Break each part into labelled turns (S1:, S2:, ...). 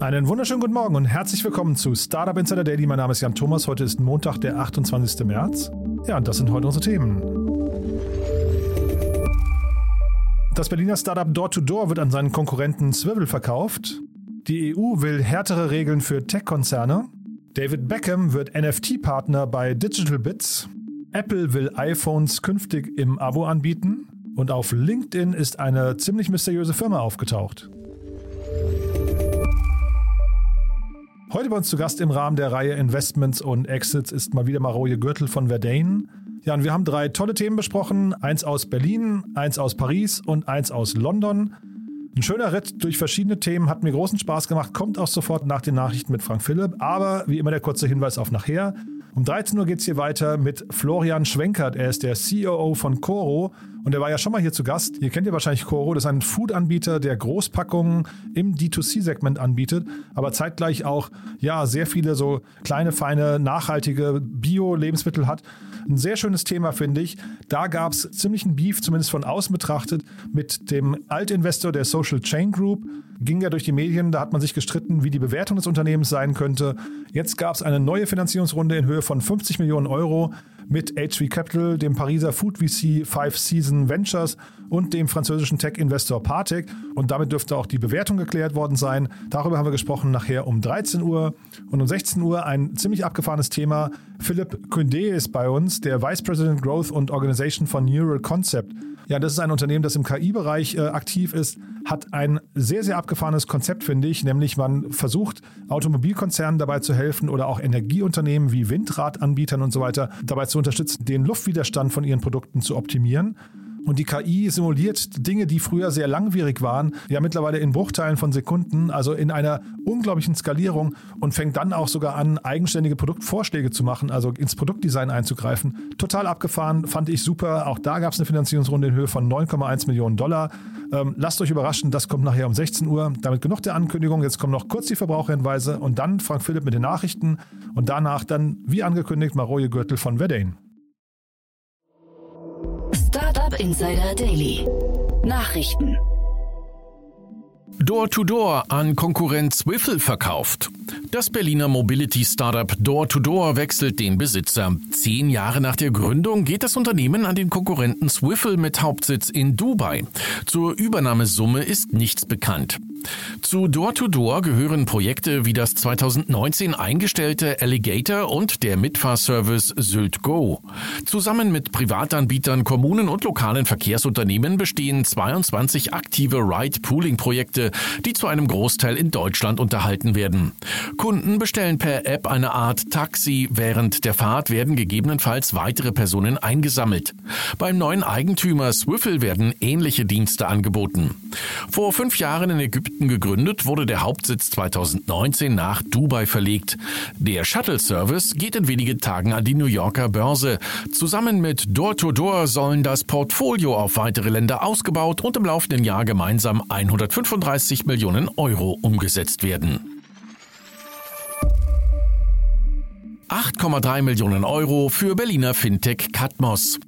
S1: Einen wunderschönen guten Morgen und herzlich willkommen zu Startup Insider Daily. Mein Name ist Jan Thomas. Heute ist Montag, der 28. März. Ja, und das sind heute unsere Themen. Das Berliner Startup Door2Door wird an seinen Konkurrenten Swivel verkauft. Die EU will härtere Regeln für Tech-Konzerne. David Beckham wird NFT-Partner bei Digital Bits. Apple will iPhones künftig im Abo anbieten. Und auf LinkedIn ist eine ziemlich mysteriöse Firma aufgetaucht. Heute bei uns zu Gast im Rahmen der Reihe Investments und Exits ist mal wieder Maroje Gürtel von Verdane. Ja, und wir haben drei tolle Themen besprochen. Eins aus Berlin, eins aus Paris und eins aus London. Ein schöner Ritt durch verschiedene Themen, hat mir großen Spaß gemacht, kommt auch sofort nach den Nachrichten mit Frank Philipp. Aber wie immer der kurze Hinweis auf nachher. Um 13 Uhr geht es hier weiter mit Florian Schwenkert. Er ist der COO von Coro und er war ja schon mal hier zu Gast. Ihr kennt ja wahrscheinlich Coro. Das ist ein Food-Anbieter, der Großpackungen im D2C-Segment anbietet, aber zeitgleich auch ja sehr viele so kleine, feine, nachhaltige Bio-Lebensmittel hat. Ein sehr schönes Thema, finde ich. Da gab es ziemlichen Beef, zumindest von außen betrachtet, mit dem Altinvestor der Social Chain Group ging ja durch die Medien, da hat man sich gestritten, wie die Bewertung des Unternehmens sein könnte. Jetzt gab es eine neue Finanzierungsrunde in Höhe von 50 Millionen Euro mit HV Capital, dem Pariser Food VC Five Season Ventures und dem französischen Tech-Investor Partec. Und damit dürfte auch die Bewertung geklärt worden sein. Darüber haben wir gesprochen nachher um 13 Uhr und um 16 Uhr ein ziemlich abgefahrenes Thema. Philipp Kündé ist bei uns, der Vice President Growth und Organization von Neural Concept. Ja, das ist ein Unternehmen, das im KI-Bereich äh, aktiv ist, hat ein sehr, sehr abgefahrenes Konzept, finde ich, nämlich man versucht, Automobilkonzernen dabei zu helfen oder auch Energieunternehmen wie Windradanbietern und so weiter dabei zu unterstützen, den Luftwiderstand von ihren Produkten zu optimieren. Und die KI simuliert Dinge, die früher sehr langwierig waren, ja mittlerweile in Bruchteilen von Sekunden, also in einer unglaublichen Skalierung und fängt dann auch sogar an, eigenständige Produktvorschläge zu machen, also ins Produktdesign einzugreifen. Total abgefahren, fand ich super. Auch da gab es eine Finanzierungsrunde in Höhe von 9,1 Millionen Dollar. Ähm, lasst euch überraschen, das kommt nachher um 16 Uhr. Damit genug der Ankündigung. Jetzt kommen noch kurz die Verbraucherhinweise und dann Frank Philipp mit den Nachrichten und danach dann, wie angekündigt, Maroje Gürtel von Verdane.
S2: Insider Daily. Nachrichten.
S3: Door-to-Door an Konkurrent Swiffle verkauft. Das Berliner Mobility-Startup Door-to-Door wechselt den Besitzer. Zehn Jahre nach der Gründung geht das Unternehmen an den Konkurrenten Swiffle mit Hauptsitz in Dubai. Zur Übernahmesumme ist nichts bekannt. Zu Door-to-Door gehören Projekte wie das 2019 eingestellte Alligator und der Mitfahrservice Sylt Go. Zusammen mit Privatanbietern, Kommunen und lokalen Verkehrsunternehmen bestehen 22 aktive Ride-Pooling-Projekte, die zu einem Großteil in Deutschland unterhalten werden. Kunden bestellen per App eine Art Taxi. Während der Fahrt werden gegebenenfalls weitere Personen eingesammelt. Beim neuen Eigentümer Swiffle werden ähnliche Dienste angeboten. Vor fünf Jahren in Ägypten gegründet, wurde der Hauptsitz 2019 nach Dubai verlegt. Der Shuttle-Service geht in wenigen Tagen an die New Yorker Börse. Zusammen mit Door-to-Door -Door sollen das Portfolio auf weitere Länder ausgebaut und im laufenden Jahr gemeinsam 135 Millionen Euro umgesetzt werden. 8,3 Millionen Euro für Berliner Fintech Katmos.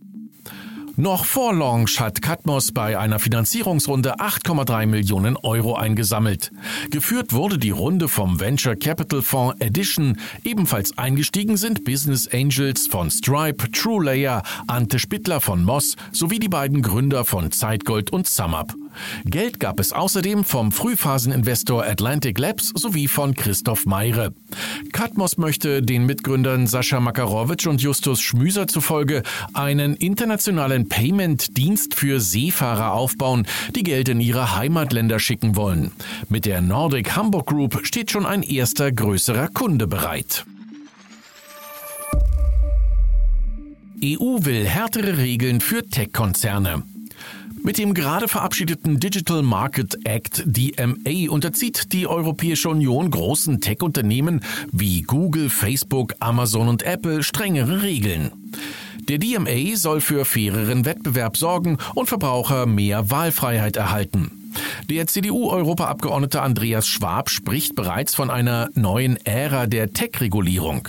S3: Noch vor Launch hat Katmos bei einer Finanzierungsrunde 8,3 Millionen Euro eingesammelt. Geführt wurde die Runde vom Venture Capital Fonds Edition. Ebenfalls eingestiegen sind Business Angels von Stripe, TrueLayer, Ante Spittler von Moss sowie die beiden Gründer von Zeitgold und SumUp. Geld gab es außerdem vom Frühphaseninvestor Atlantic Labs sowie von Christoph Meire. Katmos möchte den Mitgründern Sascha Makarowitsch und Justus Schmüser zufolge einen internationalen Payment-Dienst für Seefahrer aufbauen, die Geld in ihre Heimatländer schicken wollen. Mit der Nordic Hamburg Group steht schon ein erster größerer Kunde bereit. EU will härtere Regeln für Tech-Konzerne. Mit dem gerade verabschiedeten Digital Market Act DMA unterzieht die Europäische Union großen Tech-Unternehmen wie Google, Facebook, Amazon und Apple strengere Regeln. Der DMA soll für faireren Wettbewerb sorgen und Verbraucher mehr Wahlfreiheit erhalten. Der CDU-Europaabgeordnete Andreas Schwab spricht bereits von einer neuen Ära der Tech-Regulierung.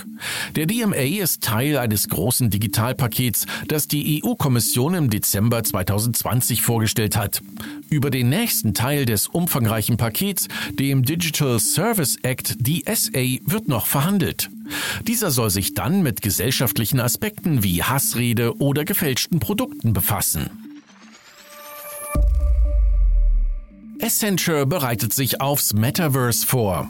S3: Der DMA ist Teil eines großen Digitalpakets, das die EU-Kommission im Dezember 2020 vorgestellt hat. Über den nächsten Teil des umfangreichen Pakets, dem Digital Service Act DSA, wird noch verhandelt. Dieser soll sich dann mit gesellschaftlichen Aspekten wie Hassrede oder gefälschten Produkten befassen. Accenture bereitet sich aufs Metaverse vor.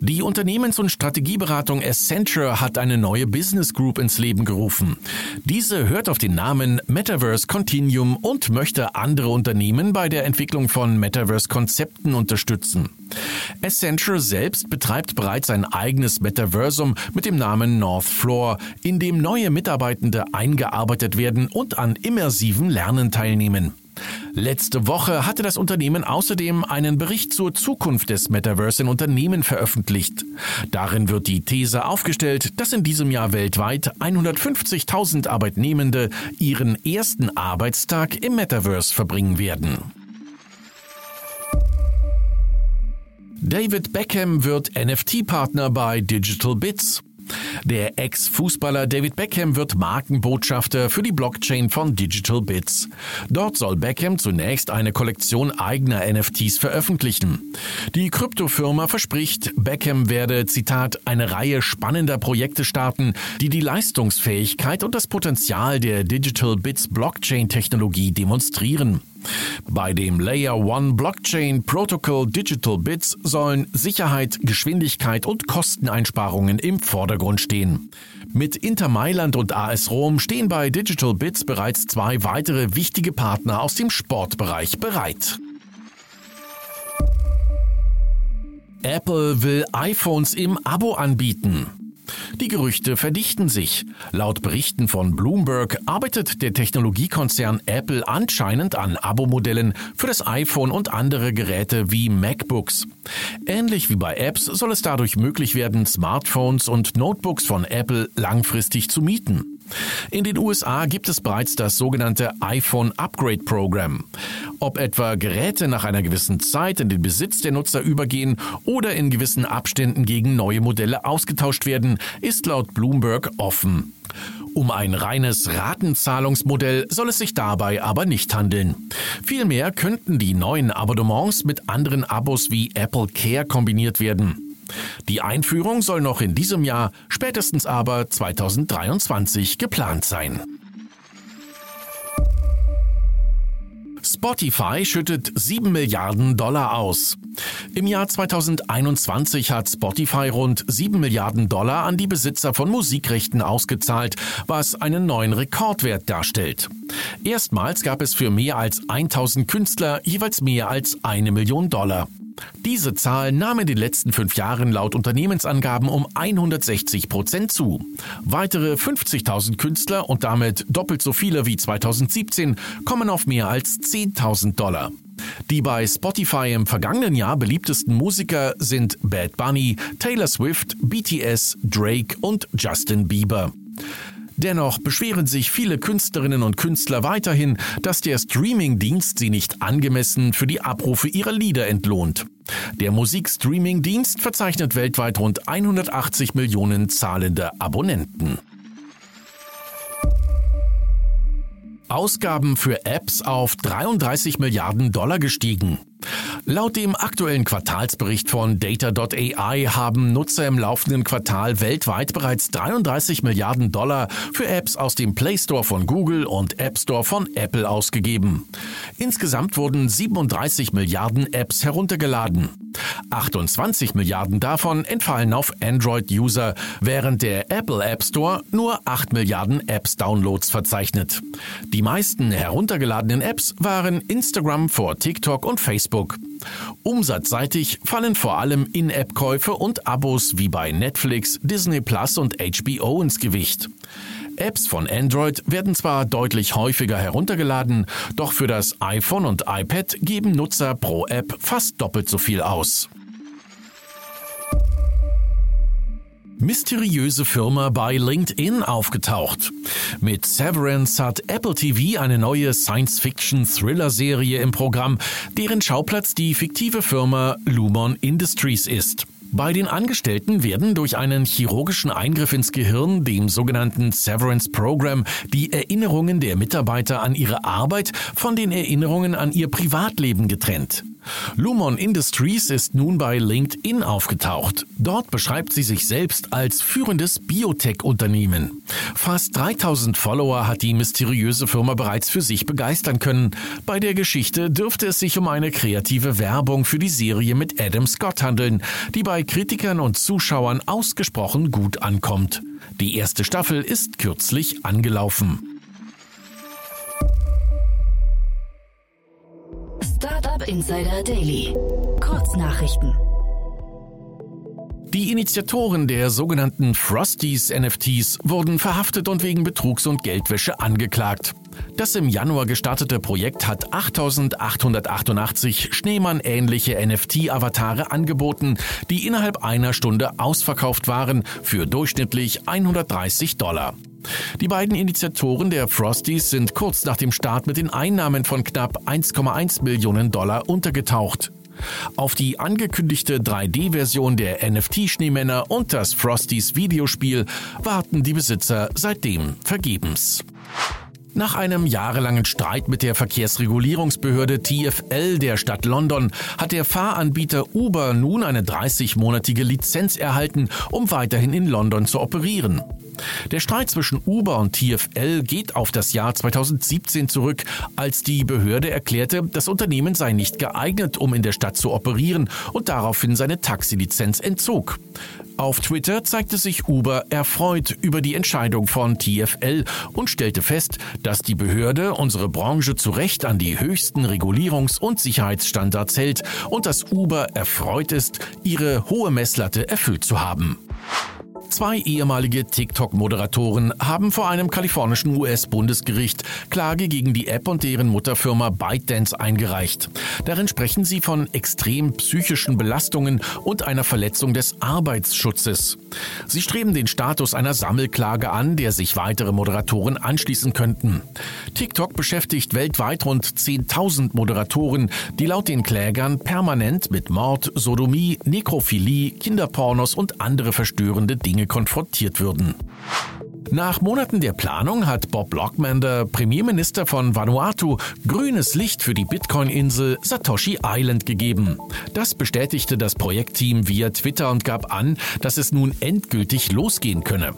S3: Die Unternehmens- und Strategieberatung Accenture hat eine neue Business Group ins Leben gerufen. Diese hört auf den Namen Metaverse Continuum und möchte andere Unternehmen bei der Entwicklung von Metaverse-Konzepten unterstützen. Accenture selbst betreibt bereits ein eigenes Metaversum mit dem Namen North Floor, in dem neue Mitarbeitende eingearbeitet werden und an immersiven Lernen teilnehmen. Letzte Woche hatte das Unternehmen außerdem einen Bericht zur Zukunft des Metaverse in Unternehmen veröffentlicht. Darin wird die These aufgestellt, dass in diesem Jahr weltweit 150.000 Arbeitnehmende ihren ersten Arbeitstag im Metaverse verbringen werden. David Beckham wird NFT-Partner bei Digital Bits. Der Ex-Fußballer David Beckham wird Markenbotschafter für die Blockchain von Digital Bits. Dort soll Beckham zunächst eine Kollektion eigener NFTs veröffentlichen. Die Kryptofirma verspricht, Beckham werde, Zitat, eine Reihe spannender Projekte starten, die die Leistungsfähigkeit und das Potenzial der Digital Bits Blockchain-Technologie demonstrieren. Bei dem Layer One Blockchain Protocol Digital Bits sollen Sicherheit, Geschwindigkeit und Kosteneinsparungen im Vordergrund stehen. Mit Inter Mailand und AS Rom stehen bei Digital Bits bereits zwei weitere wichtige Partner aus dem Sportbereich bereit. Apple will iPhones im Abo anbieten. Die Gerüchte verdichten sich. Laut Berichten von Bloomberg arbeitet der Technologiekonzern Apple anscheinend an Abo-Modellen für das iPhone und andere Geräte wie MacBooks. Ähnlich wie bei Apps soll es dadurch möglich werden, Smartphones und Notebooks von Apple langfristig zu mieten. In den USA gibt es bereits das sogenannte iPhone Upgrade Program. Ob etwa Geräte nach einer gewissen Zeit in den Besitz der Nutzer übergehen oder in gewissen Abständen gegen neue Modelle ausgetauscht werden, ist laut Bloomberg offen. Um ein reines Ratenzahlungsmodell soll es sich dabei aber nicht handeln. Vielmehr könnten die neuen Abonnements mit anderen Abos wie Apple Care kombiniert werden. Die Einführung soll noch in diesem Jahr, spätestens aber 2023 geplant sein. Spotify schüttet 7 Milliarden Dollar aus. Im Jahr 2021 hat Spotify rund 7 Milliarden Dollar an die Besitzer von Musikrechten ausgezahlt, was einen neuen Rekordwert darstellt. Erstmals gab es für mehr als 1000 Künstler jeweils mehr als eine Million Dollar. Diese Zahl nahm in den letzten fünf Jahren laut Unternehmensangaben um 160 Prozent zu. Weitere 50.000 Künstler und damit doppelt so viele wie 2017 kommen auf mehr als 10.000 Dollar. Die bei Spotify im vergangenen Jahr beliebtesten Musiker sind Bad Bunny, Taylor Swift, BTS, Drake und Justin Bieber. Dennoch beschweren sich viele Künstlerinnen und Künstler weiterhin, dass der Streamingdienst sie nicht angemessen für die Abrufe ihrer Lieder entlohnt. Der Musikstreamingdienst verzeichnet weltweit rund 180 Millionen zahlende Abonnenten. Ausgaben für Apps auf 33 Milliarden Dollar gestiegen. Laut dem aktuellen Quartalsbericht von Data.ai haben Nutzer im laufenden Quartal weltweit bereits 33 Milliarden Dollar für Apps aus dem Play Store von Google und App Store von Apple ausgegeben. Insgesamt wurden 37 Milliarden Apps heruntergeladen. 28 Milliarden davon entfallen auf Android-User, während der Apple App Store nur 8 Milliarden Apps-Downloads verzeichnet. Die meisten heruntergeladenen Apps waren Instagram vor TikTok und Facebook. Umsatzseitig fallen vor allem In-App-Käufe und Abos wie bei Netflix, Disney Plus und HBO ins Gewicht. Apps von Android werden zwar deutlich häufiger heruntergeladen, doch für das iPhone und iPad geben Nutzer pro App fast doppelt so viel aus. Mysteriöse Firma bei LinkedIn aufgetaucht. Mit Severance hat Apple TV eine neue Science-Fiction-Thriller-Serie im Programm, deren Schauplatz die fiktive Firma Lumon Industries ist. Bei den Angestellten werden durch einen chirurgischen Eingriff ins Gehirn, dem sogenannten Severance Program, die Erinnerungen der Mitarbeiter an ihre Arbeit von den Erinnerungen an ihr Privatleben getrennt. Lumon Industries ist nun bei LinkedIn aufgetaucht. Dort beschreibt sie sich selbst als führendes Biotech-Unternehmen. Fast 3000 Follower hat die mysteriöse Firma bereits für sich begeistern können. Bei der Geschichte dürfte es sich um eine kreative Werbung für die Serie mit Adam Scott handeln, die bei Kritikern und Zuschauern ausgesprochen gut ankommt. Die erste Staffel ist kürzlich angelaufen.
S2: Insider Daily. Kurznachrichten.
S3: Die Initiatoren der sogenannten Frosties NFTs wurden verhaftet und wegen Betrugs und Geldwäsche angeklagt. Das im Januar gestartete Projekt hat 8888 Schneemann-ähnliche NFT-Avatare angeboten, die innerhalb einer Stunde ausverkauft waren für durchschnittlich 130 Dollar. Die beiden Initiatoren der Frosties sind kurz nach dem Start mit den Einnahmen von knapp 1,1 Millionen Dollar untergetaucht. Auf die angekündigte 3D-Version der NFT-Schneemänner und das Frosties Videospiel warten die Besitzer seitdem vergebens. Nach einem jahrelangen Streit mit der Verkehrsregulierungsbehörde TFL der Stadt London hat der Fahranbieter Uber nun eine 30-monatige Lizenz erhalten, um weiterhin in London zu operieren. Der Streit zwischen Uber und TFL geht auf das Jahr 2017 zurück, als die Behörde erklärte, das Unternehmen sei nicht geeignet, um in der Stadt zu operieren und daraufhin seine Taxilizenz entzog. Auf Twitter zeigte sich Uber erfreut über die Entscheidung von TFL und stellte fest, dass die Behörde unsere Branche zu Recht an die höchsten Regulierungs- und Sicherheitsstandards hält und dass Uber erfreut ist, ihre hohe Messlatte erfüllt zu haben. Zwei ehemalige TikTok-Moderatoren haben vor einem kalifornischen US-Bundesgericht Klage gegen die App und deren Mutterfirma ByteDance eingereicht. Darin sprechen sie von extrem psychischen Belastungen und einer Verletzung des Arbeitsschutzes. Sie streben den Status einer Sammelklage an, der sich weitere Moderatoren anschließen könnten. TikTok beschäftigt weltweit rund 10.000 Moderatoren, die laut den Klägern permanent mit Mord, Sodomie, Nekrophilie, Kinderpornos und andere verstörende Dinge Dinge konfrontiert würden. Nach Monaten der Planung hat Bob Lockman, der Premierminister von Vanuatu, grünes Licht für die Bitcoin-Insel Satoshi Island gegeben. Das bestätigte das Projektteam via Twitter und gab an, dass es nun endgültig losgehen könne.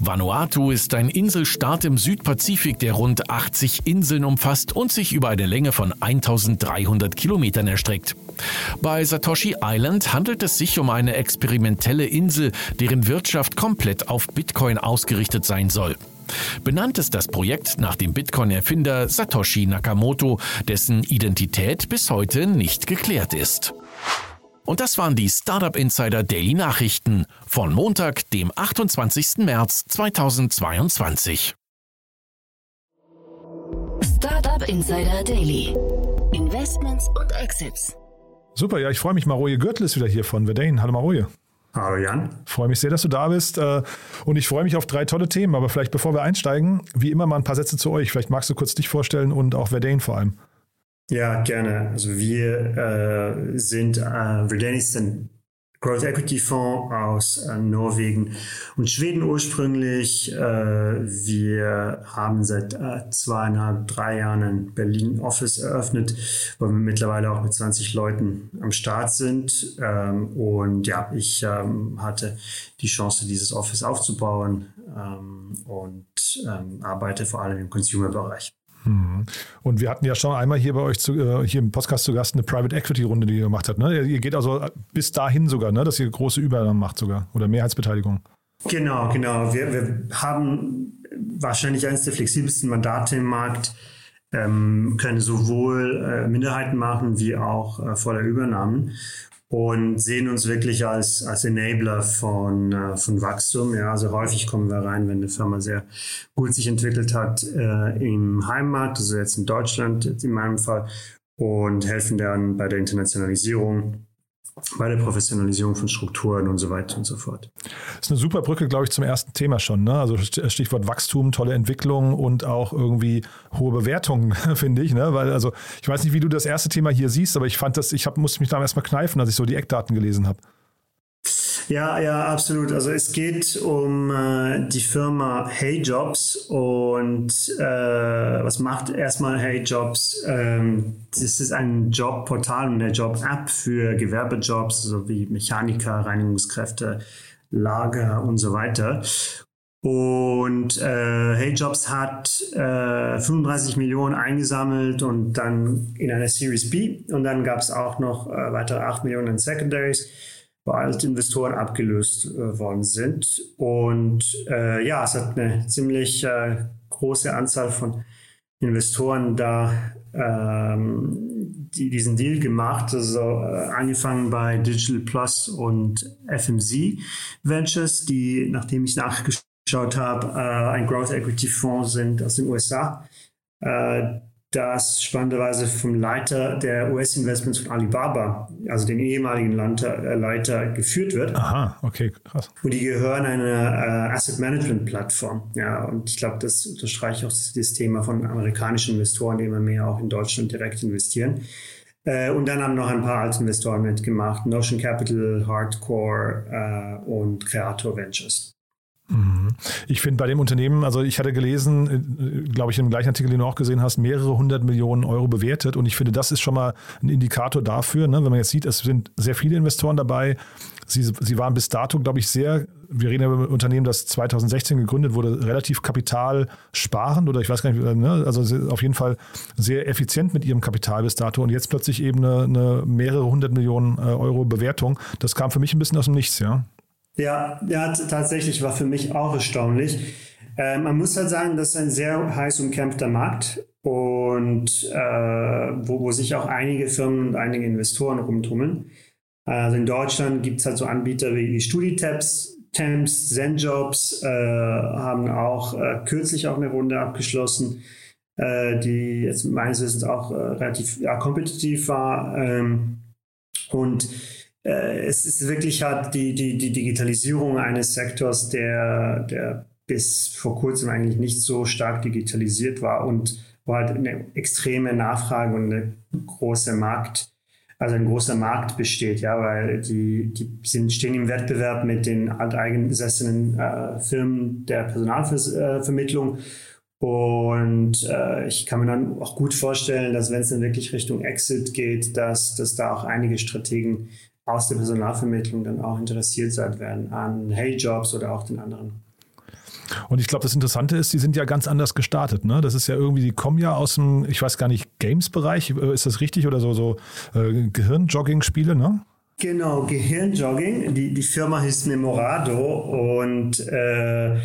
S3: Vanuatu ist ein Inselstaat im Südpazifik, der rund 80 Inseln umfasst und sich über eine Länge von 1300 Kilometern erstreckt. Bei Satoshi Island handelt es sich um eine experimentelle Insel, deren Wirtschaft komplett auf Bitcoin ausgerichtet sein soll. Benannt ist das Projekt nach dem Bitcoin-Erfinder Satoshi Nakamoto, dessen Identität bis heute nicht geklärt ist. Und das waren die Startup Insider Daily Nachrichten von Montag, dem 28. März 2022.
S2: Startup Insider Daily. Investments und Exits.
S1: Super, ja, ich freue mich. Maroje Gürtel ist wieder hier von Verdane. Hallo Maroje.
S4: Hallo Jan.
S1: Freue mich sehr, dass du da bist. Äh, und ich freue mich auf drei tolle Themen. Aber vielleicht bevor wir einsteigen, wie immer mal ein paar Sätze zu euch. Vielleicht magst du kurz dich vorstellen und auch Verdane vor allem.
S4: Ja, gerne. Also wir äh, sind, äh, Verdane ist ein Growth Equity Fonds aus äh, Norwegen und Schweden ursprünglich. Äh, wir haben seit äh, zweieinhalb, drei Jahren ein Berlin Office eröffnet, wo wir mittlerweile auch mit 20 Leuten am Start sind. Ähm, und ja, ich ähm, hatte die Chance, dieses Office aufzubauen ähm, und ähm, arbeite vor allem im Consumer-Bereich.
S1: Mhm. Und wir hatten ja schon einmal hier bei euch zu, äh, hier im Podcast zu Gast eine Private Equity Runde, die ihr gemacht habt. Ne? Ihr geht also bis dahin sogar, ne? dass ihr große Übernahmen macht sogar oder Mehrheitsbeteiligung.
S4: Genau, genau. Wir, wir haben wahrscheinlich eines der flexibelsten Mandate im Markt, ähm, können sowohl äh, Minderheiten machen wie auch äh, voller Übernahmen und sehen uns wirklich als, als Enabler von, äh, von Wachstum. Ja, also häufig kommen wir rein, wenn eine Firma sehr gut sich entwickelt hat äh, im Heimmarkt, also jetzt in Deutschland in meinem Fall, und helfen dann bei der Internationalisierung bei der Professionalisierung von Strukturen und so weiter und so fort.
S1: Das ist eine super Brücke, glaube ich, zum ersten Thema schon. Ne? Also Stichwort Wachstum, tolle Entwicklung und auch irgendwie hohe Bewertungen, finde ich. Ne? Weil, also ich weiß nicht, wie du das erste Thema hier siehst, aber ich fand das, ich hab, musste mich da erstmal kneifen, als ich so die Eckdaten gelesen habe.
S4: Ja, ja, absolut. Also es geht um äh, die Firma Hey Jobs und äh, was macht erstmal Hey Jobs? Ähm, das ist ein Jobportal und eine Job-App für Gewerbejobs, so wie Mechaniker, Reinigungskräfte, Lager und so weiter. Und äh, Hey Jobs hat äh, 35 Millionen eingesammelt und dann in einer Series B. Und dann gab es auch noch äh, weitere 8 Millionen in Secondaries bei Altinvestoren abgelöst äh, worden sind. Und äh, ja, es hat eine ziemlich äh, große Anzahl von Investoren da ähm, die, diesen Deal gemacht. Also äh, angefangen bei Digital Plus und FMZ Ventures, die, nachdem ich nachgeschaut habe, äh, ein Growth Equity Fonds sind aus den USA. Das spannenderweise vom Leiter der US-Investments von Alibaba, also den ehemaligen Leiter, äh, Leiter, geführt wird.
S1: Aha, okay, krass.
S4: Und die gehören einer äh, Asset Management Plattform. Ja, und ich glaube, das unterstreicht auch das, das, Thema von amerikanischen Investoren, die immer mehr auch in Deutschland direkt investieren. Äh, und dann haben noch ein paar Altinvestoren mitgemacht: Notion Capital, Hardcore äh, und Creator Ventures.
S1: Mhm. Ich finde bei dem Unternehmen, also ich hatte gelesen, äh, glaube ich, im gleichen Artikel, den du auch gesehen hast, mehrere hundert Millionen Euro bewertet. Und ich finde, das ist schon mal ein Indikator dafür, ne? wenn man jetzt sieht, es sind sehr viele Investoren dabei. Sie, sie waren bis dato, glaube ich, sehr, wir reden ja über ein Unternehmen, das 2016 gegründet wurde, relativ kapitalsparend oder ich weiß gar nicht, ne? also auf jeden Fall sehr effizient mit ihrem Kapital bis dato. Und jetzt plötzlich eben eine, eine mehrere hundert Millionen äh, Euro Bewertung. Das kam für mich ein bisschen aus dem Nichts, ja.
S4: Ja, ja, tatsächlich war für mich auch erstaunlich. Äh, man muss halt sagen, das ist ein sehr heiß umkämpfter Markt und äh, wo, wo sich auch einige Firmen und einige Investoren rumtummeln. Also in Deutschland gibt es halt so Anbieter wie, wie StudiTabs, Temps, ZenJobs äh, haben auch äh, kürzlich auch eine Runde abgeschlossen, äh, die jetzt meines Wissens auch äh, relativ ja, kompetitiv war. Ähm, und es ist wirklich halt die, die, die Digitalisierung eines Sektors, der, der bis vor kurzem eigentlich nicht so stark digitalisiert war und wo halt eine extreme Nachfrage und eine große Markt, also ein großer Markt besteht, ja, weil die, die sind, stehen im Wettbewerb mit den alteingesessenen äh, Firmen der Personalvermittlung. Und äh, ich kann mir dann auch gut vorstellen, dass wenn es dann wirklich Richtung Exit geht, dass, dass da auch einige Strategen aus der Personalvermittlung dann auch interessiert sein werden an Hey Jobs oder auch den anderen.
S1: Und ich glaube, das Interessante ist, die sind ja ganz anders gestartet. Ne? Das ist ja irgendwie, die kommen ja aus dem, ich weiß gar nicht, Games-Bereich, äh, ist das richtig? Oder so, so äh, Gehirnjogging-Spiele, ne?
S4: Genau, Gehirnjogging. Die, die Firma hieß Memorado und äh,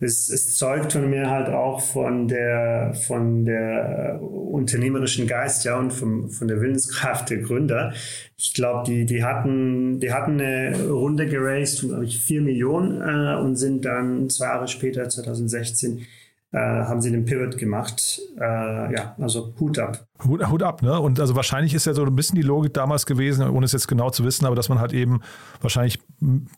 S4: es, es zeugt von mir halt auch von der, von der unternehmerischen Geist, ja, und vom, von der Willenskraft der Gründer. Ich glaube, die, die hatten, die hatten eine Runde geraced von, glaube ich, vier Millionen äh, und sind dann zwei Jahre später, 2016, äh, haben sie den Pivot gemacht. Äh, ja, also Hut ab.
S1: Hut, Hut, ab, ne? Und also wahrscheinlich ist ja so ein bisschen die Logik damals gewesen, ohne es jetzt genau zu wissen, aber dass man halt eben wahrscheinlich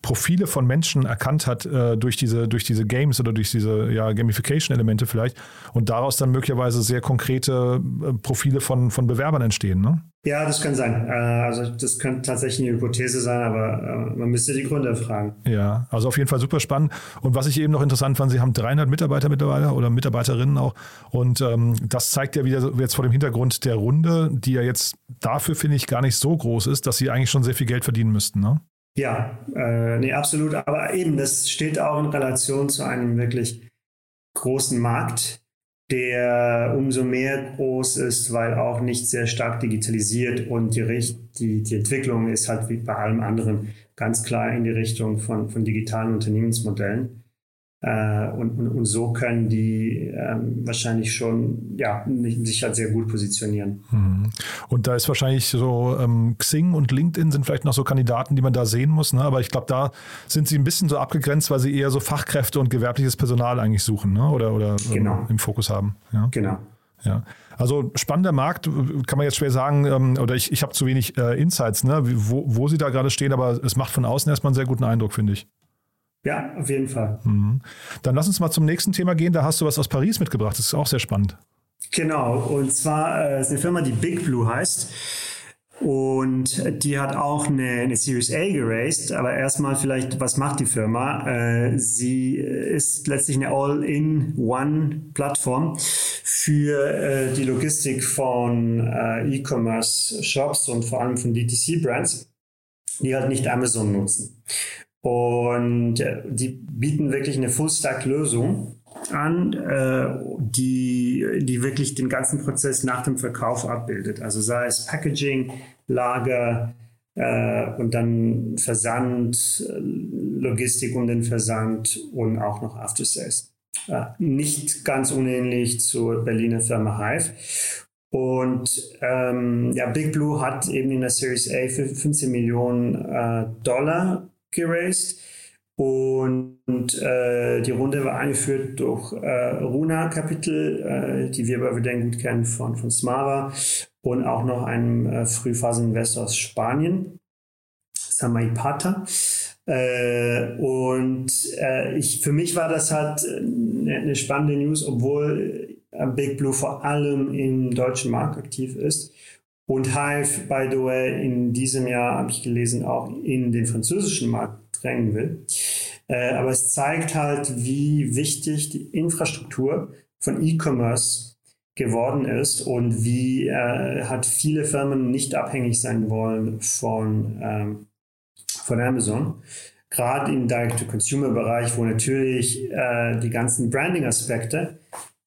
S1: Profile von Menschen erkannt hat äh, durch diese durch diese Games oder durch diese ja, Gamification-Elemente vielleicht und daraus dann möglicherweise sehr konkrete äh, Profile von, von Bewerbern entstehen, ne?
S4: Ja, das kann sein. Äh, also das könnte tatsächlich eine Hypothese sein, aber äh, man müsste die Gründe fragen.
S1: Ja, also auf jeden Fall super spannend. Und was ich eben noch interessant fand, Sie haben 300 Mitarbeiter mittlerweile oder Mitarbeiterinnen auch. Und ähm, das zeigt ja wieder jetzt vor dem Hintergrund der Runde, die ja jetzt dafür, finde ich, gar nicht so groß ist, dass Sie eigentlich schon sehr viel Geld verdienen müssten, ne?
S4: Ja, äh, nee, absolut. Aber eben, das steht auch in Relation zu einem wirklich großen Markt der umso mehr groß ist, weil auch nicht sehr stark digitalisiert und die, die, die Entwicklung ist halt wie bei allem anderen ganz klar in die Richtung von, von digitalen Unternehmensmodellen. Äh, und, und, und, so können die ähm, wahrscheinlich schon ja, sich halt sehr gut positionieren.
S1: Mhm. Und da ist wahrscheinlich so ähm, Xing und LinkedIn sind vielleicht noch so Kandidaten, die man da sehen muss. Ne? Aber ich glaube, da sind sie ein bisschen so abgegrenzt, weil sie eher so Fachkräfte und gewerbliches Personal eigentlich suchen ne? oder, oder
S4: genau.
S1: im Fokus haben.
S4: Ja? Genau.
S1: Ja, also spannender Markt, kann man jetzt schwer sagen, ähm, oder ich, ich habe zu wenig äh, Insights, ne, wo, wo sie da gerade stehen, aber es macht von außen erstmal einen sehr guten Eindruck, finde ich.
S4: Ja, auf jeden Fall.
S1: Mhm. Dann lass uns mal zum nächsten Thema gehen. Da hast du was aus Paris mitgebracht. Das ist auch sehr spannend.
S4: Genau, und zwar äh, ist eine Firma, die Big Blue heißt. Und die hat auch eine, eine Series A geraced. Aber erstmal vielleicht, was macht die Firma? Äh, sie ist letztlich eine All-in-One-Plattform für äh, die Logistik von äh, E-Commerce-Shops und vor allem von DTC-Brands, die halt nicht Amazon nutzen. Und äh, die bieten wirklich eine Full-Stack-Lösung an, äh, die, die wirklich den ganzen Prozess nach dem Verkauf abbildet. Also sei es Packaging, Lager äh, und dann Versand, Logistik und den Versand und auch noch After Sales. Nicht ganz unähnlich zur Berliner Firma Hive. Und ähm, ja, Big Blue hat eben in der Series A für 15 Millionen äh, Dollar geraced. Und äh, die Runde war eingeführt durch äh, Runa Capital, äh, die wir bei Verdane gut kennen von, von Smara und auch noch einem äh, Frühphaseninvestor aus Spanien, Samaipata. Äh, und äh, ich, für mich war das halt eine, eine spannende News, obwohl äh, Big Blue vor allem im deutschen Markt aktiv ist. Und Hive, by the way, in diesem Jahr, habe ich gelesen, auch in den französischen Markt drängen will. Äh, aber es zeigt halt, wie wichtig die Infrastruktur von E-Commerce geworden ist und wie äh, hat viele Firmen nicht abhängig sein wollen von, ähm, von Amazon. Gerade im Direct-to-Consumer-Bereich, wo natürlich äh, die ganzen Branding-Aspekte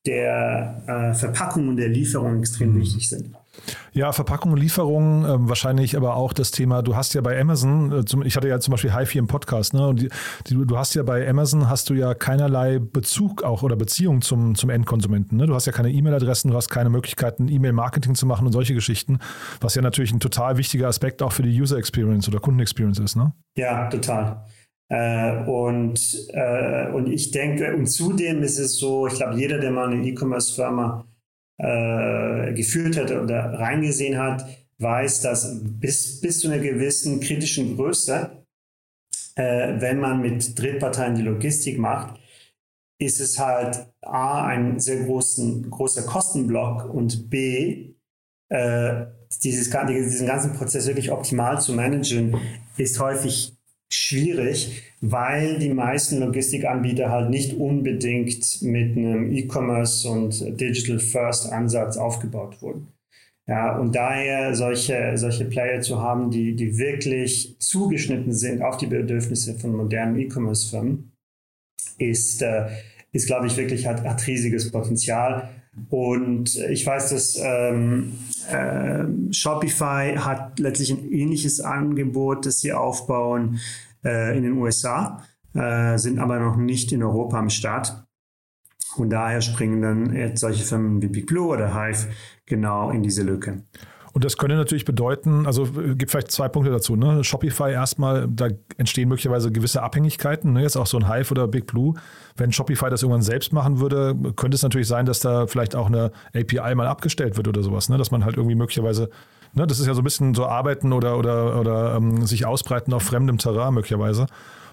S4: der äh, Verpackung und der Lieferung extrem mhm. wichtig sind.
S1: Ja, Verpackung und Lieferung, äh, wahrscheinlich aber auch das Thema, du hast ja bei Amazon, äh, zum, ich hatte ja zum Beispiel HiFi im Podcast, ne? Und die, die, du hast ja bei Amazon hast du ja keinerlei Bezug auch oder Beziehung zum, zum Endkonsumenten. Ne? Du hast ja keine E-Mail-Adressen, du hast keine Möglichkeiten, E-Mail-Marketing zu machen und solche Geschichten, was ja natürlich ein total wichtiger Aspekt auch für die User Experience oder Kunden Experience ist, ne?
S4: Ja, total. Äh, und, äh, und ich denke, und zudem ist es so, ich glaube, jeder, der mal eine E-Commerce-Firma äh, geführt hat oder reingesehen hat, weiß, dass bis, bis zu einer gewissen kritischen Größe, äh, wenn man mit Drittparteien die Logistik macht, ist es halt A, ein sehr großen, großer Kostenblock und B, äh, dieses, diesen ganzen Prozess wirklich optimal zu managen, ist häufig schwierig, weil die meisten Logistikanbieter halt nicht unbedingt mit einem E-Commerce und Digital First Ansatz aufgebaut wurden. Ja, und daher solche, solche Player zu haben, die, die wirklich zugeschnitten sind auf die Bedürfnisse von modernen E-Commerce-Firmen, ist, äh, ist glaube ich, wirklich hat, hat riesiges Potenzial. Und ich weiß, dass ähm, äh, Shopify hat letztlich ein ähnliches Angebot, das sie aufbauen äh, in den USA, äh, sind aber noch nicht in Europa am Start. Und daher springen dann jetzt solche Firmen wie Big Blue oder Hive genau in diese Lücke.
S1: Und das könnte natürlich bedeuten, also äh, gibt vielleicht zwei Punkte dazu. Ne? Shopify erstmal, da entstehen möglicherweise gewisse Abhängigkeiten. Ne? Jetzt auch so ein Hive oder Big Blue. Wenn Shopify das irgendwann selbst machen würde, könnte es natürlich sein, dass da vielleicht auch eine API mal abgestellt wird oder sowas. Ne? Dass man halt irgendwie möglicherweise, ne? das ist ja so ein bisschen so arbeiten oder, oder, oder ähm, sich ausbreiten auf fremdem Terrain möglicherweise.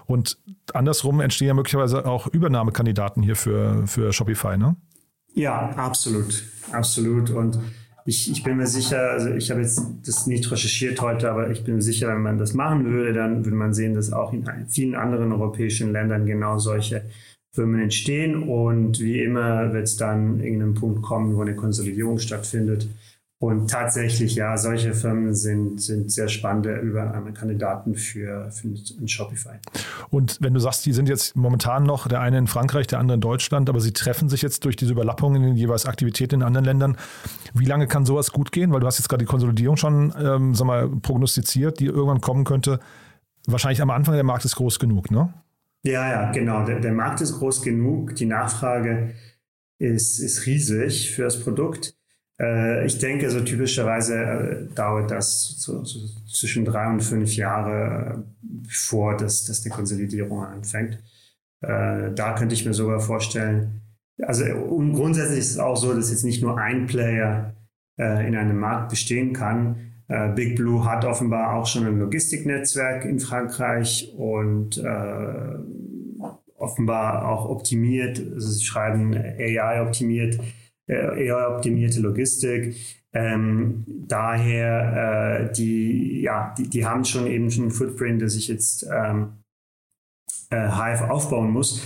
S1: Und andersrum entstehen ja möglicherweise auch Übernahmekandidaten hier für, für Shopify, ne?
S4: Ja, absolut. Absolut. Und ich, ich bin mir sicher, also ich habe jetzt das nicht recherchiert heute, aber ich bin mir sicher, wenn man das machen würde, dann würde man sehen, dass auch in vielen anderen europäischen Ländern genau solche Firmen entstehen. Und wie immer wird es dann irgendeinem Punkt kommen, wo eine Konsolidierung stattfindet. Und tatsächlich, ja, solche Firmen sind, sind sehr spannende Übernahmekandidaten für, für ein Shopify.
S1: Und wenn du sagst, die sind jetzt momentan noch der eine in Frankreich, der andere in Deutschland, aber sie treffen sich jetzt durch diese Überlappungen in den jeweils Aktivitäten in anderen Ländern. Wie lange kann sowas gut gehen? Weil du hast jetzt gerade die Konsolidierung schon ähm, sag mal, prognostiziert, die irgendwann kommen könnte. Wahrscheinlich am Anfang der Markt ist groß genug, ne?
S4: Ja, ja, genau. Der, der Markt ist groß genug. Die Nachfrage ist, ist riesig für das Produkt. Äh, ich denke, so typischerweise äh, dauert das so, so zwischen drei und fünf Jahre, äh, bevor das, das die Konsolidierung anfängt. da könnte ich mir sogar vorstellen, also grundsätzlich ist es auch so, dass jetzt nicht nur ein Player in einem Markt bestehen kann. Big Blue hat offenbar auch schon ein Logistiknetzwerk in Frankreich und äh, offenbar auch optimiert, also sie schreiben AI optimiert, äh, AI optimierte Logistik. Ähm, daher äh, die, ja, die, die haben schon eben schon einen Footprint, dass ich jetzt ähm, äh, Hive aufbauen muss.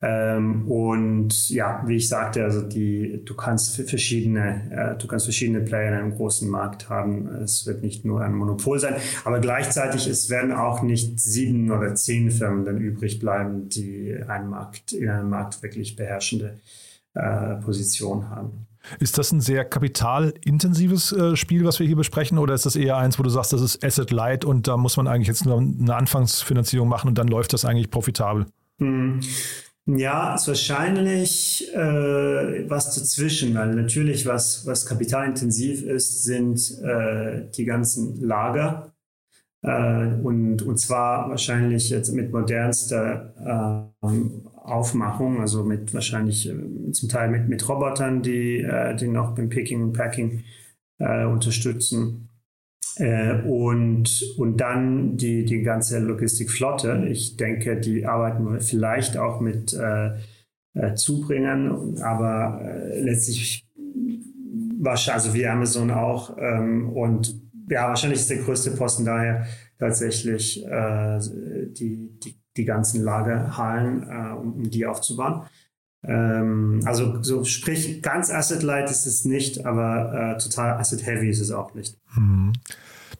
S4: Ähm, und ja, wie ich sagte, also die, du kannst verschiedene, äh, du kannst verschiedene Player in einem großen Markt haben. Es wird nicht nur ein Monopol sein, aber gleichzeitig es werden auch nicht sieben oder zehn Firmen dann übrig bleiben, die einen Markt in einem Markt wirklich beherrschende äh, Position haben.
S1: Ist das ein sehr kapitalintensives äh, Spiel, was wir hier besprechen, oder ist das eher eins, wo du sagst, das ist Asset Light und da muss man eigentlich jetzt nur eine Anfangsfinanzierung machen und dann läuft das eigentlich profitabel?
S4: Hm. Ja, ist wahrscheinlich äh, was dazwischen, weil natürlich was, was kapitalintensiv ist, sind äh, die ganzen Lager. Äh, und, und zwar wahrscheinlich jetzt mit modernster äh, Aufmachung, also mit wahrscheinlich äh, zum Teil mit, mit Robotern, die, äh, die noch beim Picking und Packing äh, unterstützen. Äh, und, und dann die, die ganze Logistikflotte. Ich denke, die arbeiten vielleicht auch mit äh, äh, Zubringern, aber letztlich wahrscheinlich, also wie Amazon auch. Ähm, und ja, wahrscheinlich ist der größte Posten daher tatsächlich die, die, die ganzen Lagerhallen, äh, um, die aufzubauen. Ähm, also so sprich, ganz Asset-Light ist es nicht, aber äh, total Asset-Heavy ist es auch nicht.
S1: Mhm.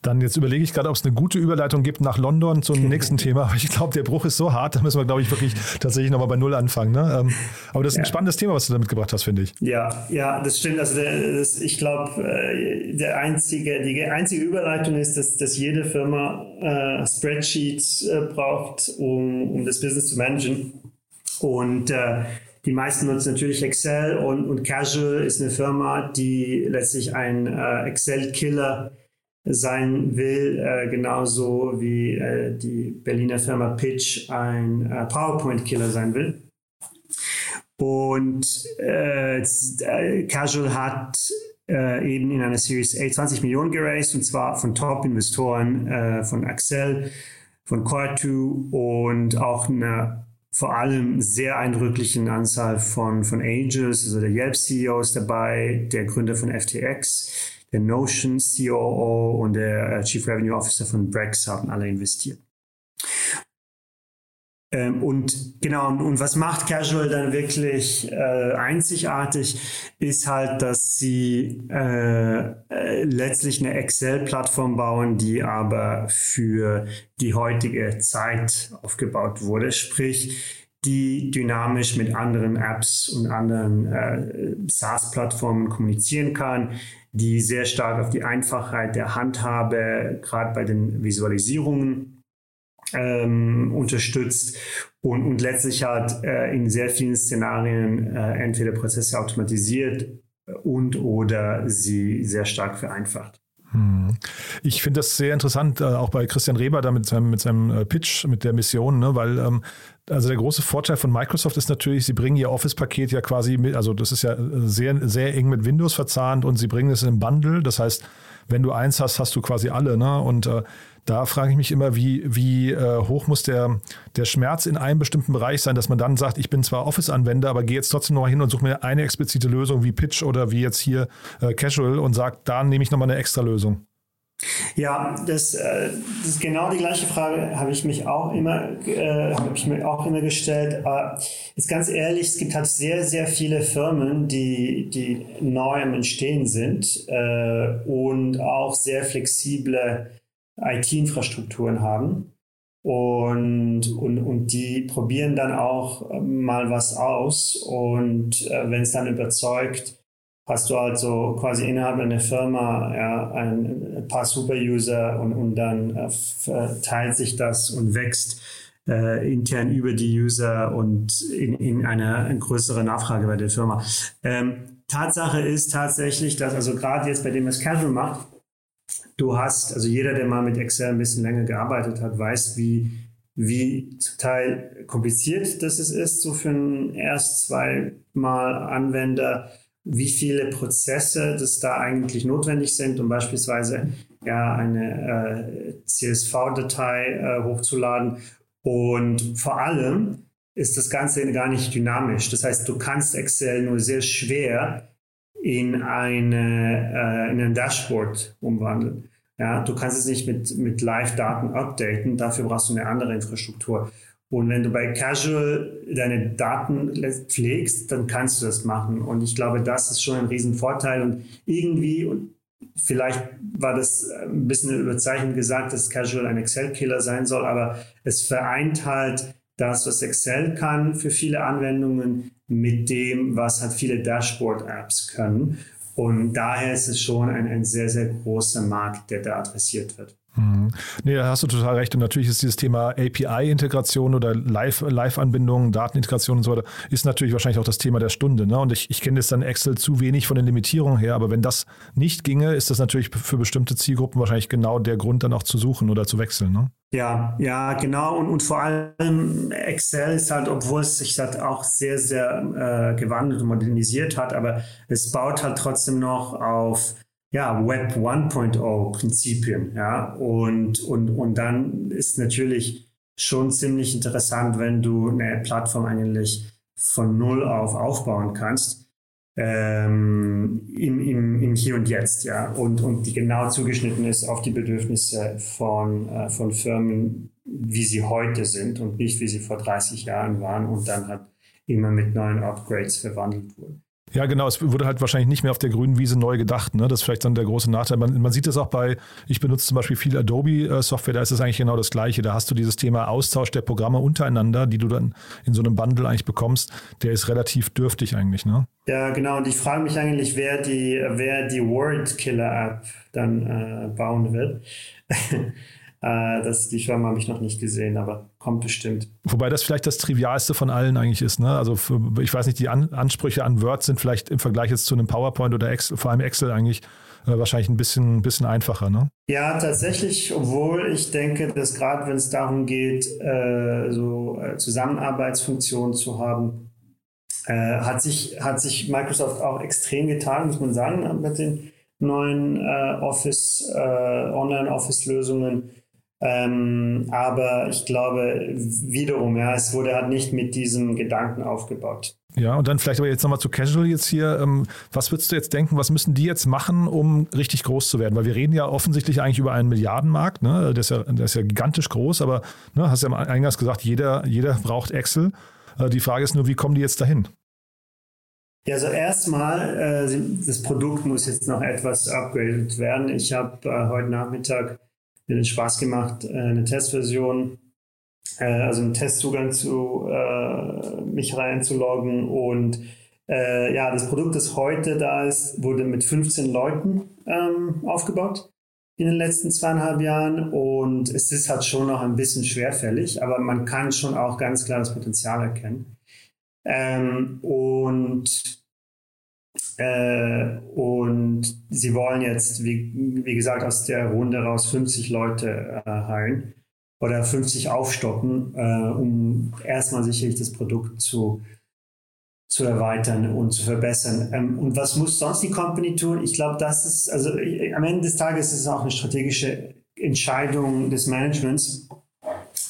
S1: Dann jetzt überlege ich gerade, ob es eine gute Überleitung gibt nach London zum nächsten Thema. Aber ich glaube, der Bruch ist so hart, da müssen wir, glaube ich, wirklich tatsächlich nochmal bei Null anfangen. Ne? Ähm, aber das ist ein ja. spannendes Thema, was du da mitgebracht hast, finde ich.
S4: Ja, ja, das stimmt. Also der, das, ich glaube, äh, der einzige, die einzige Überleitung ist, dass, dass jede Firma äh, Spreadsheets äh, braucht, um, um das Business zu managen. Und äh, die meisten nutzen natürlich Excel und, und Casual ist eine Firma, die letztlich ein äh, Excel-Killer sein will, äh, genauso wie äh, die Berliner Firma Pitch ein äh, PowerPoint-Killer sein will. Und äh, äh, Casual hat äh, eben in einer Series A 20 Millionen geraced und zwar von Top-Investoren von Axel, von Core2 und auch einer vor allem sehr eindrücklichen Anzahl von, von Angels, also der Yelp-CEO ist dabei, der Gründer von FTX, der Notion COO und der äh, Chief Revenue Officer von Brex haben alle investiert. Ähm, und genau, und was macht Casual dann wirklich äh, einzigartig, ist halt, dass sie äh, äh, letztlich eine Excel-Plattform bauen, die aber für die heutige Zeit aufgebaut wurde. Sprich, die dynamisch mit anderen Apps und anderen äh, SaaS-Plattformen kommunizieren kann, die sehr stark auf die Einfachheit der Handhabe, gerade bei den Visualisierungen, ähm, unterstützt und, und letztlich hat äh, in sehr vielen Szenarien äh, entweder Prozesse automatisiert und oder sie sehr stark vereinfacht.
S1: Ich finde das sehr interessant, äh, auch bei Christian Reber da mit seinem, mit seinem äh, Pitch, mit der Mission, ne? weil ähm, also der große Vorteil von Microsoft ist natürlich, sie bringen ihr Office-Paket ja quasi mit, also das ist ja sehr, sehr eng mit Windows verzahnt und sie bringen es in einem Bundle. Das heißt, wenn du eins hast, hast du quasi alle. Ne? Und äh, da frage ich mich immer, wie, wie äh, hoch muss der, der Schmerz in einem bestimmten Bereich sein, dass man dann sagt, ich bin zwar Office-Anwender, aber gehe jetzt trotzdem noch hin und suche mir eine explizite Lösung wie Pitch oder wie jetzt hier äh, Casual und sage, da nehme ich nochmal eine extra Lösung.
S4: Ja, das, äh, das ist genau die gleiche Frage, habe ich mich auch immer, äh, habe ich mir auch immer gestellt. Aber jetzt ganz ehrlich, es gibt halt sehr, sehr viele Firmen, die, die neu am Entstehen sind äh, und auch sehr flexible IT-Infrastrukturen haben. Und, und, und die probieren dann auch mal was aus. Und äh, wenn es dann überzeugt, hast du halt so quasi innerhalb einer Firma ja, ein, ein paar Super-User und, und dann äh, teilt sich das und wächst äh, intern über die User und in, in eine, eine größere Nachfrage bei der Firma. Ähm, Tatsache ist tatsächlich, dass also gerade jetzt bei dem, was Casual macht, du hast, also jeder, der mal mit Excel ein bisschen länger gearbeitet hat, weiß, wie wie zum Teil kompliziert das ist, so für einen erst zweimal Anwender, wie viele Prozesse das da eigentlich notwendig sind, um beispielsweise ja eine äh, CSV-Datei äh, hochzuladen. Und vor allem ist das Ganze gar nicht dynamisch. Das heißt, du kannst Excel nur sehr schwer in, eine, äh, in ein Dashboard umwandeln. Ja, du kannst es nicht mit, mit Live-Daten updaten, dafür brauchst du eine andere Infrastruktur. Und wenn du bei Casual deine Daten pflegst, dann kannst du das machen. Und ich glaube, das ist schon ein Riesenvorteil. Und irgendwie, und vielleicht war das ein bisschen überzeichnet gesagt, dass Casual ein Excel-Killer sein soll, aber es vereint halt das, was Excel kann für viele Anwendungen, mit dem, was halt viele Dashboard-Apps können. Und daher ist es schon ein, ein sehr, sehr großer Markt, der da adressiert wird.
S1: Mhm. Nee, da hast du total recht. Und natürlich ist dieses Thema API-Integration oder Live-Anbindung, Live Datenintegration und so weiter, ist natürlich wahrscheinlich auch das Thema der Stunde. Ne? Und ich, ich kenne jetzt dann Excel zu wenig von den Limitierungen her, aber wenn das nicht ginge, ist das natürlich für bestimmte Zielgruppen wahrscheinlich genau der Grund, dann auch zu suchen oder zu wechseln. Ne?
S4: Ja, ja, genau. Und, und vor allem Excel ist halt, obwohl es sich halt auch sehr, sehr äh, gewandelt und modernisiert hat, aber es baut halt trotzdem noch auf ja, Web 1.0 Prinzipien, ja, und, und, und dann ist natürlich schon ziemlich interessant, wenn du eine Plattform eigentlich von Null auf aufbauen kannst, ähm, im, im, im Hier und Jetzt, ja, und, und die genau zugeschnitten ist auf die Bedürfnisse von, äh, von Firmen, wie sie heute sind und nicht wie sie vor 30 Jahren waren und dann halt immer mit neuen Upgrades verwandelt wurden.
S1: Ja, genau. Es wurde halt wahrscheinlich nicht mehr auf der grünen Wiese neu gedacht. Ne? Das ist vielleicht dann der große Nachteil. Man, man sieht das auch bei, ich benutze zum Beispiel viel Adobe-Software, da ist es eigentlich genau das Gleiche. Da hast du dieses Thema Austausch der Programme untereinander, die du dann in so einem Bundle eigentlich bekommst. Der ist relativ dürftig eigentlich. Ne?
S4: Ja, genau. Und ich frage mich eigentlich, wer die, wer die Word-Killer-App dann äh, bauen wird. Äh, das, die Firma habe ich noch nicht gesehen, aber kommt bestimmt.
S1: Wobei das vielleicht das Trivialste von allen eigentlich ist. Ne? Also für, ich weiß nicht, die an Ansprüche an Word sind vielleicht im Vergleich jetzt zu einem PowerPoint oder Excel, vor allem Excel eigentlich äh, wahrscheinlich ein bisschen, bisschen einfacher. Ne?
S4: Ja, tatsächlich, obwohl ich denke, dass gerade wenn es darum geht, äh, so äh, Zusammenarbeitsfunktionen zu haben, äh, hat, sich, hat sich Microsoft auch extrem getan, muss man sagen, mit den neuen äh, Office, Online-Office-Lösungen ähm, aber ich glaube, wiederum, ja, es wurde halt nicht mit diesem Gedanken aufgebaut.
S1: Ja, und dann vielleicht aber jetzt nochmal zu Casual jetzt hier. Ähm, was würdest du jetzt denken, was müssen die jetzt machen, um richtig groß zu werden? Weil wir reden ja offensichtlich eigentlich über einen Milliardenmarkt, ne? der, ist ja, der ist ja gigantisch groß, aber ne, hast ja eingangs gesagt, jeder, jeder braucht Excel. Äh, die Frage ist nur, wie kommen die jetzt dahin?
S4: Ja, also erstmal, äh, das Produkt muss jetzt noch etwas upgraded werden. Ich habe äh, heute Nachmittag mir den Spaß gemacht, äh, eine Testversion, äh, also einen Testzugang zu äh, mich reinzuloggen und äh, ja, das Produkt, das heute da ist, wurde mit 15 Leuten ähm, aufgebaut in den letzten zweieinhalb Jahren und es ist halt schon noch ein bisschen schwerfällig, aber man kann schon auch ganz klar das Potenzial erkennen. Ähm, und äh, und sie wollen jetzt, wie, wie gesagt, aus der Runde raus 50 Leute äh, heilen oder 50 aufstocken, äh, um erstmal sicherlich das Produkt zu, zu erweitern und zu verbessern. Ähm, und was muss sonst die Company tun? Ich glaube, das ist, also ich, am Ende des Tages ist es auch eine strategische Entscheidung des Managements,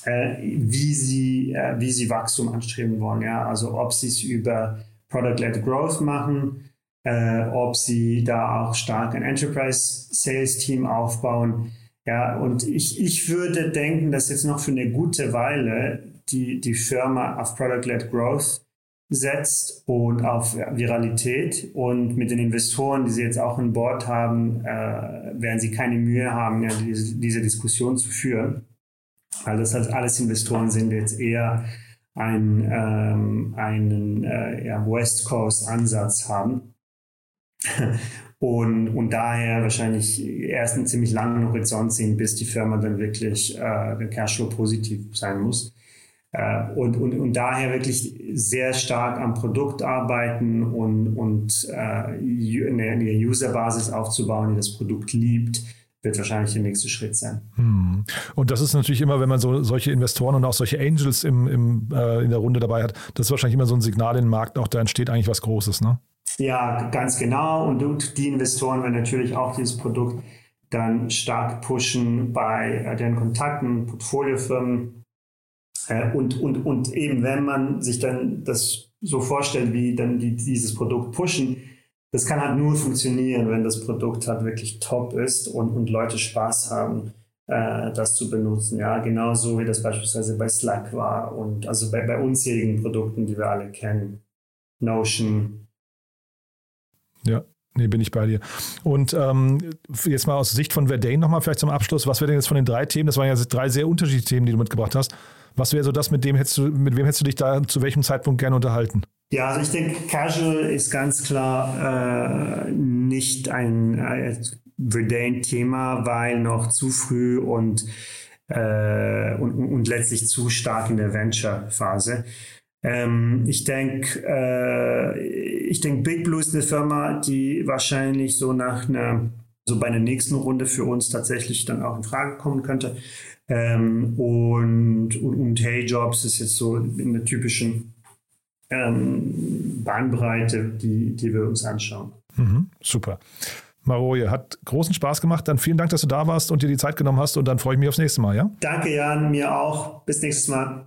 S4: äh, wie, sie, äh, wie sie Wachstum anstreben wollen. Ja? Also ob sie es über Product-led Growth machen, äh, ob sie da auch stark ein Enterprise Sales Team aufbauen. Ja, und ich, ich würde denken, dass jetzt noch für eine gute Weile die, die Firma auf Product-led Growth setzt und auf Viralität. Und mit den Investoren, die sie jetzt auch an Bord haben, äh, werden sie keine Mühe haben, ja, diese, diese Diskussion zu führen. Weil das halt alles Investoren sind, die jetzt eher ein, ähm, einen äh, ja, West Coast Ansatz haben. Und, und daher wahrscheinlich erst einen ziemlich langen Horizont sehen, bis die Firma dann wirklich äh, Cashflow positiv sein muss. Äh, und, und, und daher wirklich sehr stark am Produkt arbeiten und, und äh, eine, eine Userbasis aufzubauen, die das Produkt liebt, wird wahrscheinlich der nächste Schritt sein.
S1: Hm. Und das ist natürlich immer, wenn man so solche Investoren und auch solche Angels im, im, äh, in der Runde dabei hat, das ist wahrscheinlich immer so ein Signal in den Markt, auch da entsteht eigentlich was Großes, ne?
S4: Ja, ganz genau. Und die Investoren werden natürlich auch dieses Produkt dann stark pushen bei äh, deren Kontakten, Portfoliofirmen. Äh, und, und, und eben, wenn man sich dann das so vorstellt, wie dann die dieses Produkt pushen, das kann halt nur funktionieren, wenn das Produkt halt wirklich top ist und, und Leute Spaß haben, äh, das zu benutzen. Ja, genauso wie das beispielsweise bei Slack war und also bei, bei unzähligen Produkten, die wir alle kennen. Notion.
S1: Ja, Nee, bin ich bei dir. Und ähm, jetzt mal aus Sicht von Verdane nochmal vielleicht zum Abschluss. Was wäre denn jetzt von den drei Themen? Das waren ja drei sehr unterschiedliche Themen, die du mitgebracht hast. Was wäre so das, mit dem hättest du, mit wem hättest du dich da zu welchem Zeitpunkt gerne unterhalten?
S4: Ja, also ich denke, Casual ist ganz klar äh, nicht ein äh, Verdane-Thema, weil noch zu früh und, äh, und, und letztlich zu stark in der Venture-Phase. Ähm, ich denke, äh, ich denke, Big Blue ist eine Firma, die wahrscheinlich so nach einer, so bei einer nächsten Runde für uns tatsächlich dann auch in Frage kommen könnte. Ähm, und, und, und Hey Jobs ist jetzt so in der typischen ähm, Bandbreite, die, die wir uns anschauen.
S1: Mhm, super. Maroje, hat großen Spaß gemacht. Dann vielen Dank, dass du da warst und dir die Zeit genommen hast. Und dann freue ich mich aufs nächste Mal, ja?
S4: Danke, Jan, mir auch. Bis nächstes Mal.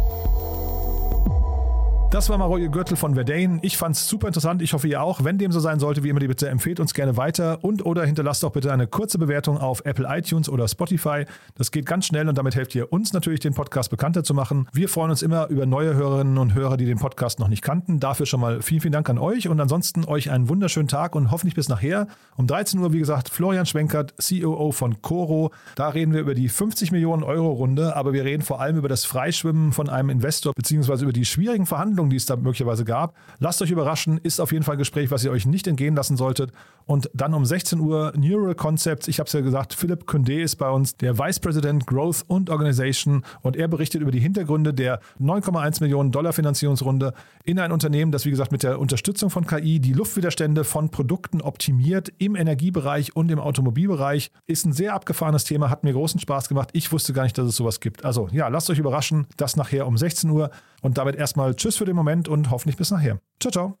S1: Das war Maroje Gürtel von Verdane. Ich fand es super interessant. Ich hoffe, ihr auch. Wenn dem so sein sollte, wie immer die Bitte, empfehlt uns gerne weiter und oder hinterlasst auch bitte eine kurze Bewertung auf Apple iTunes oder Spotify. Das geht ganz schnell und damit helft ihr uns natürlich, den Podcast bekannter zu machen. Wir freuen uns immer über neue Hörerinnen und Hörer, die den Podcast noch nicht kannten. Dafür schon mal vielen, vielen Dank an euch und ansonsten euch einen wunderschönen Tag und hoffentlich bis nachher. Um 13 Uhr, wie gesagt, Florian Schwenkert, COO von Coro. Da reden wir über die 50 Millionen Euro Runde, aber wir reden vor allem über das Freischwimmen von einem Investor beziehungsweise über die schwierigen Verhandlungen Verhandlungen, die es da möglicherweise gab. Lasst euch überraschen, ist auf jeden Fall ein Gespräch, was ihr euch nicht entgehen lassen solltet. Und dann um 16 Uhr Neural Concepts. Ich habe es ja gesagt, Philipp Condé ist bei uns, der Vice President Growth und Organization. Und er berichtet über die Hintergründe der 9,1 Millionen Dollar Finanzierungsrunde in ein Unternehmen, das wie gesagt mit der Unterstützung von KI die Luftwiderstände von Produkten optimiert im Energiebereich und im Automobilbereich. Ist ein sehr abgefahrenes Thema, hat mir großen Spaß gemacht. Ich wusste gar nicht, dass es sowas gibt. Also ja, lasst euch überraschen. Das nachher um 16 Uhr. Und damit erstmal Tschüss für den Moment und hoffentlich bis nachher. Ciao, ciao.